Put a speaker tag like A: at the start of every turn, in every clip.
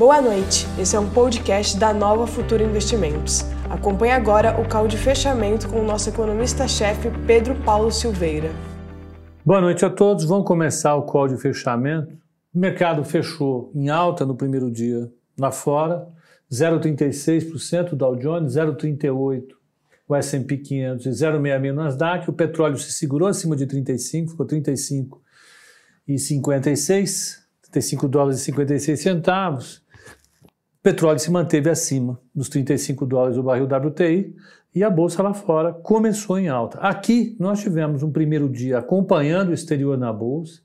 A: Boa noite, esse é um podcast da Nova Futura Investimentos. Acompanhe agora o call de fechamento com o nosso economista-chefe Pedro Paulo Silveira.
B: Boa noite a todos, vamos começar o call de fechamento. O mercado fechou em alta no primeiro dia lá fora, 0,36% Dow Jones, 0,38% o S&P 500 e 0,66% Nasdaq. O petróleo se segurou acima de 35, ficou 35 e 56, 35 dólares e 56 centavos. O petróleo se manteve acima dos 35 dólares o barril WTI e a bolsa lá fora começou em alta. Aqui nós tivemos um primeiro dia acompanhando o exterior na bolsa,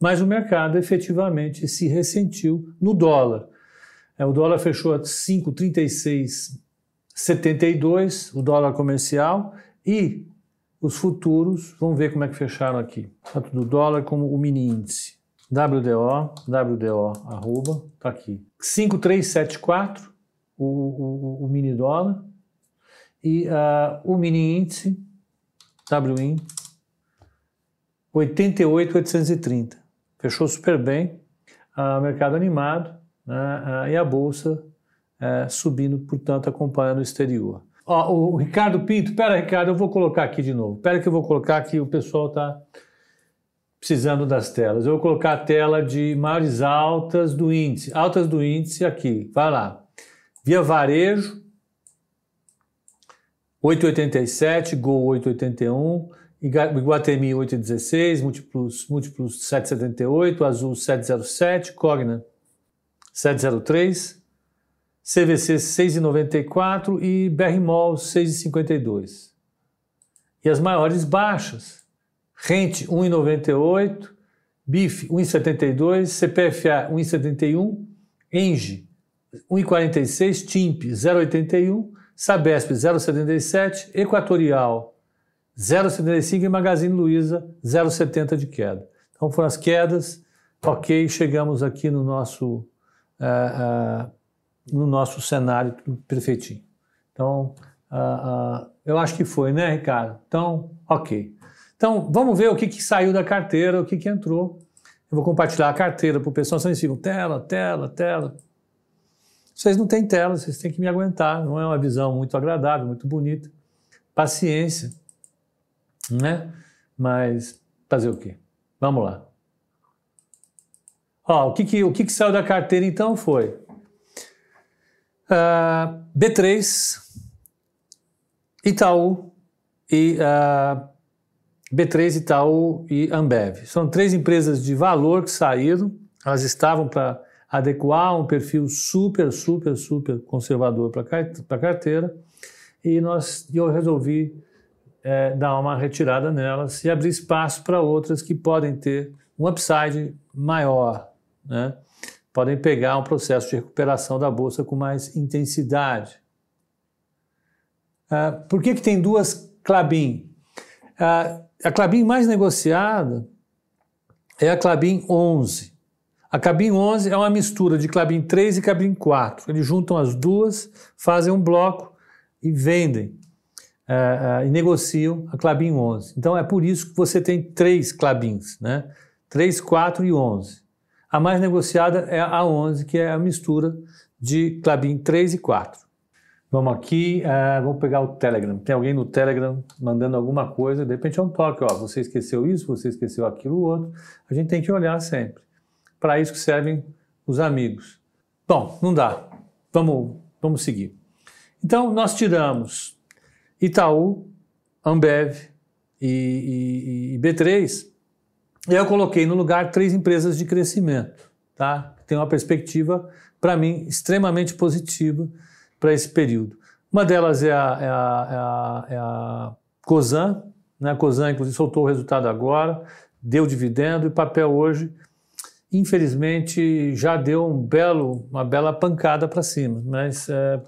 B: mas o mercado efetivamente se ressentiu no dólar. É, o dólar fechou a 5,3672, o dólar comercial, e os futuros, vamos ver como é que fecharam aqui, tanto do dólar como o mini índice. WDO, WDO, arroba, tá aqui. 5374, o, o, o mini dólar, e uh, o mini índice, WIN, 88,830. Fechou super bem, uh, mercado animado, né, uh, e a bolsa uh, subindo, portanto, acompanhando o exterior. Ó, o Ricardo Pinto, pera, Ricardo, eu vou colocar aqui de novo. Pera que eu vou colocar aqui, o pessoal está precisando das telas. Eu vou colocar a tela de maiores altas do índice. Altas do índice aqui, vai lá. Via Varejo, 8,87, Gol 8,81, Iguatemi 8,16, Múltiplos, Múltiplos 7,78, Azul 7,07, Cogna 7,03, CVC 6,94 e BRMOL 6,52. E as maiores baixas, Rente 1,98, BIF 1,72, CPFA 1,71, ENGE 1,46, TIMP 0,81, Sabesp 0,77, Equatorial 0,75 e Magazine Luiza 0,70 de queda. Então foram as quedas, ok, chegamos aqui no nosso, uh, uh, no nosso cenário perfeitinho. Então, uh, eu acho que foi, né, Ricardo? Então, ok. Então, vamos ver o que, que saiu da carteira, o que, que entrou. Eu vou compartilhar a carteira para o pessoal, vocês ficam tela, tela, tela. Vocês não têm tela, vocês têm que me aguentar. Não é uma visão muito agradável, muito bonita. Paciência, né? Mas fazer o quê? Vamos lá. Ó, o que, que, o que, que saiu da carteira então foi uh, ah, B3, Itaú e uh, B3, Itaú e Ambev. São três empresas de valor que saíram, elas estavam para adequar um perfil super, super, super conservador para a carteira e nós, eu resolvi é, dar uma retirada nelas e abrir espaço para outras que podem ter um upside maior, né? podem pegar um processo de recuperação da bolsa com mais intensidade. Ah, por que, que tem duas Clabin? A Clabin mais negociada é a Clabin 11. A Clabin 11 é uma mistura de Clabin 3 e Clabin 4. Eles juntam as duas, fazem um bloco e vendem uh, uh, e negociam a Clabin 11. Então é por isso que você tem três Clabins, né? 3, 4 e 11. A mais negociada é a 11, que é a mistura de Clabin 3 e 4. Vamos aqui, uh, vamos pegar o Telegram. Tem alguém no Telegram mandando alguma coisa, de repente é um toque, ó, você esqueceu isso, você esqueceu aquilo outro. A gente tem que olhar sempre. Para isso que servem os amigos. Bom, não dá. Vamos, vamos seguir. Então, nós tiramos Itaú, Ambev e, e, e B3, e eu coloquei no lugar três empresas de crescimento, tá? Tem uma perspectiva, para mim, extremamente positiva para esse período. Uma delas é a, é a, é a, é a COSAN, né? a COSAN, inclusive, soltou o resultado agora, deu dividendo e papel hoje, infelizmente, já deu um belo, uma bela pancada para cima, mas é,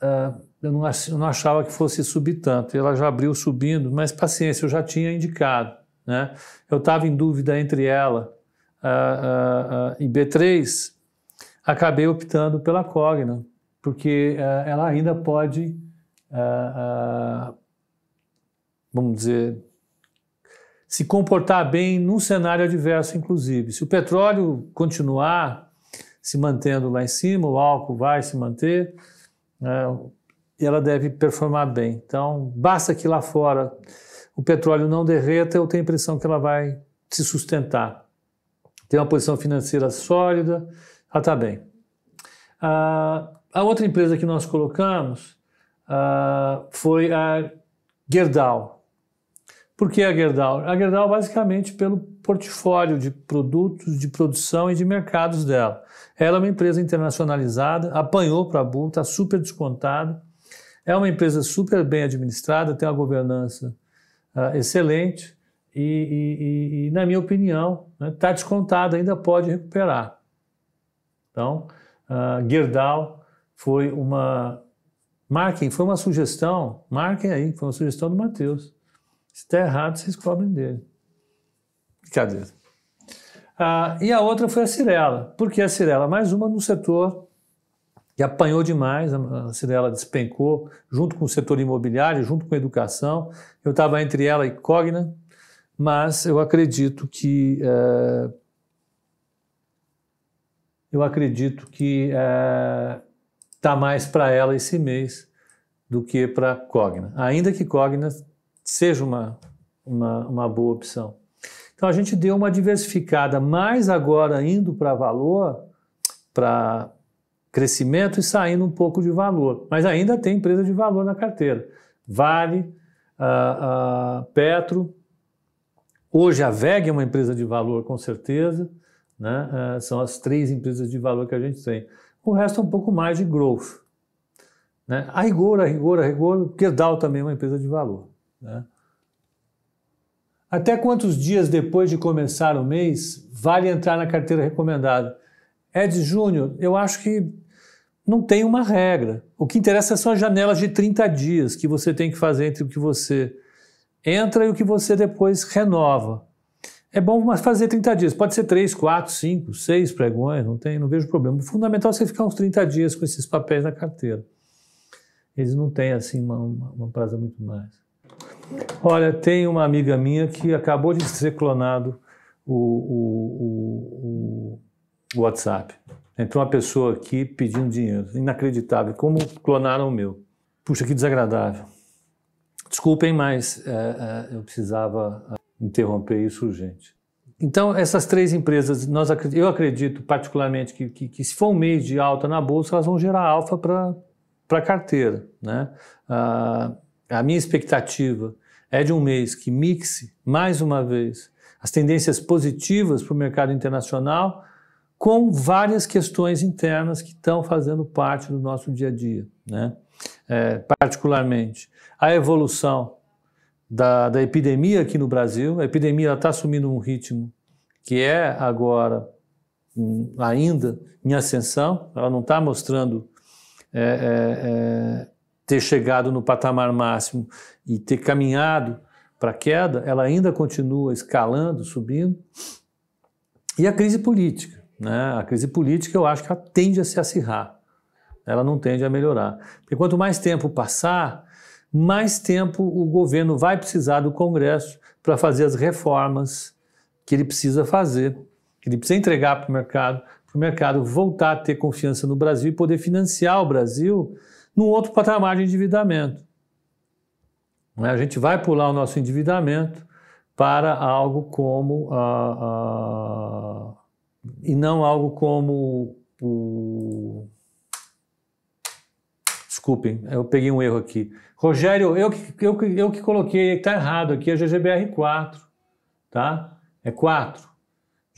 B: é, eu, não, eu não achava que fosse subir tanto. Ela já abriu subindo, mas paciência, eu já tinha indicado. Né? Eu estava em dúvida entre ela uh, uh, uh, e B3, acabei optando pela Cogna, porque uh, ela ainda pode, uh, uh, vamos dizer, se comportar bem num cenário adverso, inclusive. Se o petróleo continuar se mantendo lá em cima, o álcool vai se manter, ela deve performar bem. Então, basta que lá fora o petróleo não derreta, eu tenho a impressão que ela vai se sustentar. Tem uma posição financeira sólida, ela está bem. Ah, a outra empresa que nós colocamos ah, foi a Gerdau. Por que a Gerdau? A Gerdau, basicamente, pelo portfólio de produtos de produção e de mercados dela. Ela é uma empresa internacionalizada, apanhou para a Bull, está super descontado. É uma empresa super bem administrada, tem uma governança uh, excelente e, e, e, na minha opinião, está né, tá descontada, ainda pode recuperar. Então, uh, Gerdau foi uma. Marquem, foi uma sugestão, marquem aí, foi uma sugestão do Matheus. Se está errado, vocês cobrem dele. Brincadeira. Ah, e a outra foi a Cirela. Por que a Cirela? Mais uma no setor que apanhou demais, a Cirela despencou, junto com o setor imobiliário, junto com a educação. Eu estava entre ela e Cogna, mas eu acredito que. É, eu acredito que está é, mais para ela esse mês do que para Cogna. Ainda que Cogna seja uma, uma, uma boa opção. Então a gente deu uma diversificada, mais agora indo para valor, para crescimento e saindo um pouco de valor. Mas ainda tem empresa de valor na carteira. Vale, Petro, hoje a VEG é uma empresa de valor com certeza, né? Uh, são as três empresas de valor que a gente tem. O resto é um pouco mais de growth. Né? A rigor, a rigor, a rigor, Gerdau também é uma empresa de valor. Né? Até quantos dias depois de começar o mês vale entrar na carteira recomendada? Ed Júnior, eu acho que não tem uma regra. O que interessa são as janelas de 30 dias que você tem que fazer entre o que você entra e o que você depois renova. É bom fazer 30 dias. Pode ser 3, 4, 5, 6 pregões, não, tem, não vejo problema. O fundamental é você ficar uns 30 dias com esses papéis na carteira. Eles não têm assim uma, uma, uma prazo muito mais. Olha, tem uma amiga minha que acabou de ser clonado o, o, o, o WhatsApp. Entrou uma pessoa aqui pedindo dinheiro. Inacreditável. Como clonaram o meu. Puxa, que desagradável. Desculpem, mas é, é, eu precisava interromper isso urgente. Então, essas três empresas, nós, eu acredito particularmente que, que, que, se for um mês de alta na bolsa, elas vão gerar alfa para a carteira. Né? Ah, a minha expectativa é de um mês que mixe, mais uma vez, as tendências positivas para o mercado internacional com várias questões internas que estão fazendo parte do nosso dia a dia. Né? É, particularmente, a evolução da, da epidemia aqui no Brasil. A epidemia está assumindo um ritmo que é agora um, ainda em ascensão, ela não está mostrando é, é, é ter chegado no patamar máximo e ter caminhado para a queda, ela ainda continua escalando, subindo. E a crise política. Né? A crise política eu acho que ela tende a se acirrar, ela não tende a melhorar. Porque quanto mais tempo passar, mais tempo o governo vai precisar do Congresso para fazer as reformas que ele precisa fazer, que ele precisa entregar para o mercado, para o mercado voltar a ter confiança no Brasil e poder financiar o Brasil num outro patamar de endividamento. Né? A gente vai pular o nosso endividamento para algo como. Uh, uh, e não algo como o. Desculpem, eu peguei um erro aqui. Rogério, eu, eu, eu que coloquei, está errado aqui, é GGBR4, tá? É 4.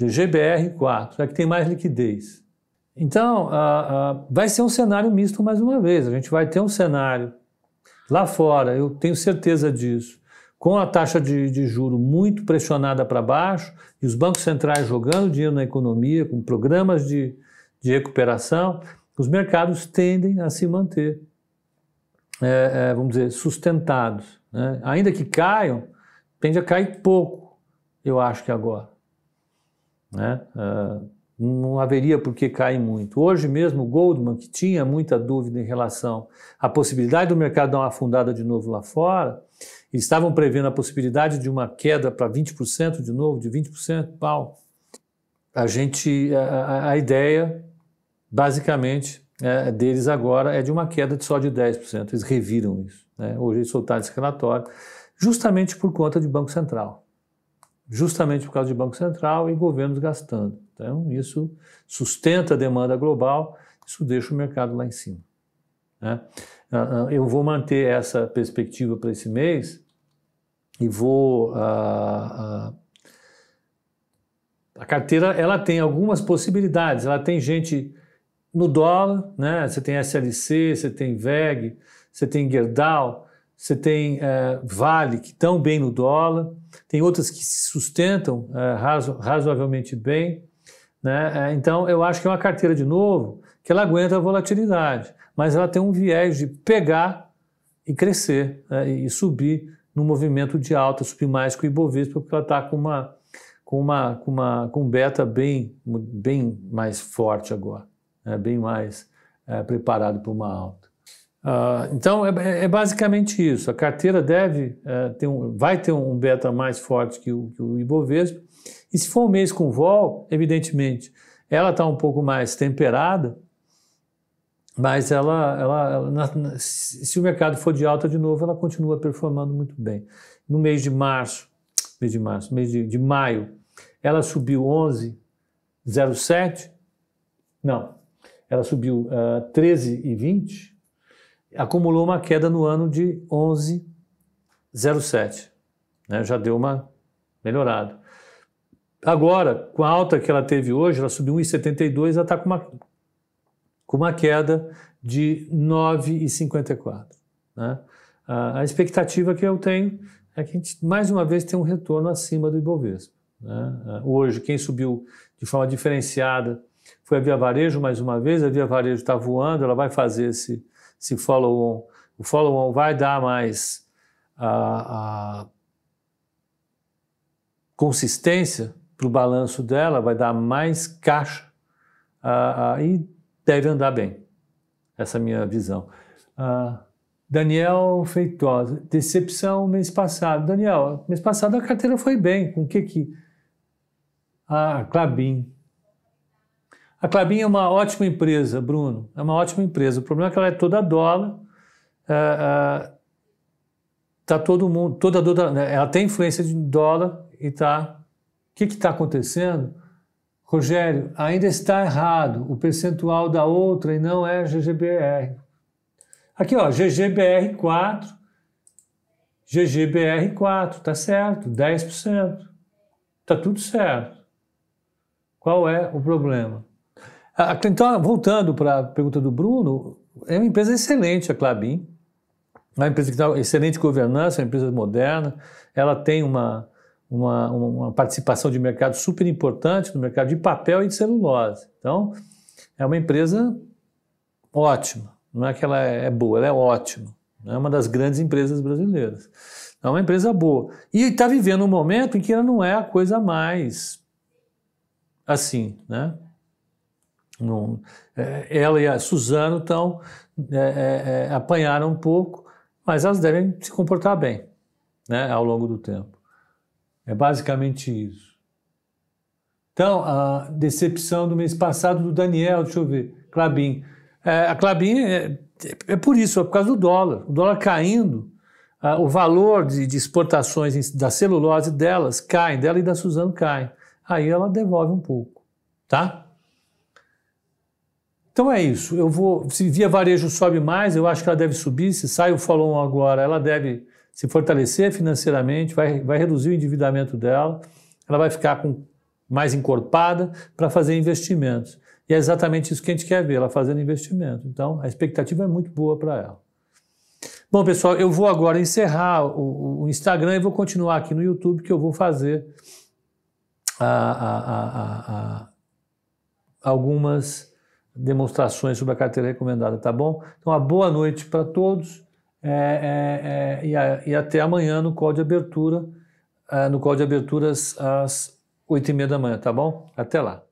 B: GGBR4, é que tem mais liquidez. Então, uh, uh, vai ser um cenário misto mais uma vez. A gente vai ter um cenário lá fora, eu tenho certeza disso, com a taxa de, de juro muito pressionada para baixo e os bancos centrais jogando dinheiro na economia, com programas de, de recuperação, os mercados tendem a se manter, é, é, vamos dizer, sustentados. Né? Ainda que caiam, tende a cair pouco, eu acho que agora. Né? Uh, não haveria por que cair muito. Hoje mesmo, o Goldman, que tinha muita dúvida em relação à possibilidade do mercado dar uma afundada de novo lá fora, eles estavam prevendo a possibilidade de uma queda para 20% de novo, de 20%, pau. A gente, a, a ideia basicamente, é, deles agora é de uma queda de só de 10%. Eles reviram isso. Né? Hoje eles soltaram esse relatório, justamente por conta de Banco Central. Justamente por causa de Banco Central e governos gastando. Então, isso sustenta a demanda global, isso deixa o mercado lá em cima. Né? Ah, ah, eu vou manter essa perspectiva para esse mês e vou. Uh, uh, a carteira ela tem algumas possibilidades. Ela tem gente no dólar, né? Você tem SLC, você tem VEG, você tem Gerdau, você tem uh, Vale que estão bem no dólar. Tem outras que se sustentam razo razoavelmente bem, né? Então eu acho que é uma carteira de novo que ela aguenta a volatilidade, mas ela tem um viés de pegar e crescer né? e subir no movimento de alta, subir mais que o Ibovespa, porque ela está com uma com uma com uma com beta bem bem mais forte agora, né? bem mais é, preparado para uma alta. Uh, então é, é, basicamente isso. A carteira deve é, ter um, vai ter um beta mais forte que o, que o Ibovespa. E se for um mês com vol, evidentemente, ela está um pouco mais temperada, mas ela, ela, ela, se o mercado for de alta de novo, ela continua performando muito bem. No mês de março, mês de março, mês de, de maio, ela subiu 11,07, não, ela subiu uh, ah, 13,20, acumulou uma queda no ano de 11,07, né? já deu uma melhorada. Agora, com a alta que ela teve hoje, ela subiu 1,72, ela está com uma com uma queda de 9,54. Né? A expectativa que eu tenho é que a gente, mais uma vez, tem um retorno acima do Ibovespa. Né? Hoje, quem subiu de forma diferenciada foi a Via Varejo, mais uma vez. A Via Varejo está voando, ela vai fazer esse, esse follow-on. O follow-on vai dar mais a, a consistência para o balanço dela, vai dar mais caixa a, a, e deve andar bem. Essa é a minha visão. Uh, Daniel Feitosa, decepção mês passado. Daniel, mês passado a carteira foi bem. Com o que que... Ah, Clabin. A Clabin é uma ótima empresa, Bruno. É uma ótima empresa. O problema é que ela é toda dólar. Uh, uh, tá todo mundo, toda, toda, né, ela tem influência de dólar e tá. O que está acontecendo? Rogério, ainda está errado o percentual da outra e não é GGBR. Aqui, ó, GGBR4, GGBR4, tá certo, 10%. Tá tudo certo. Qual é o problema? Então, voltando para a pergunta do Bruno, é uma empresa excelente a Clabin, é uma empresa que tem excelente governança, é uma empresa moderna, ela tem uma, uma, uma participação de mercado super importante no mercado de papel e de celulose. Então, é uma empresa ótima. Não é que ela é boa, ela é ótima. É uma das grandes empresas brasileiras. É uma empresa boa. E está vivendo um momento em que ela não é a coisa mais assim, né? Não, é, ela e a Suzano estão é, é, é, apanharam um pouco, mas elas devem se comportar bem, né, ao longo do tempo. É basicamente isso. Então, a decepção do mês passado do Daniel, deixa eu ver, Clabin. É, a Clabin é, é, por isso, é por causa do dólar. O dólar caindo, a, o valor de, de, exportações da celulose delas cai, dela e da Suzano cai. Aí ela devolve um pouco, tá? Então é isso. Eu vou, se via varejo sobe mais, eu acho que ela deve subir. Se sai o follow agora, ela deve se fortalecer financeiramente, vai, vai reduzir o endividamento dela, ela vai ficar com, mais encorpada para fazer investimentos. E é exatamente isso que a gente quer ver, ela fazendo investimento. Então, a expectativa é muito boa para ela. Bom, pessoal, eu vou agora encerrar o, o, Instagram e vou continuar aqui no YouTube, que eu vou fazer a, a, a, algumas demonstrações sobre a carteira recomendada, tá bom? Então, uma boa noite para todos. É, é, é, e, a, e, até amanhã no call de abertura, é, no call de aberturas às oito e meia da manhã, tá bom? Até lá.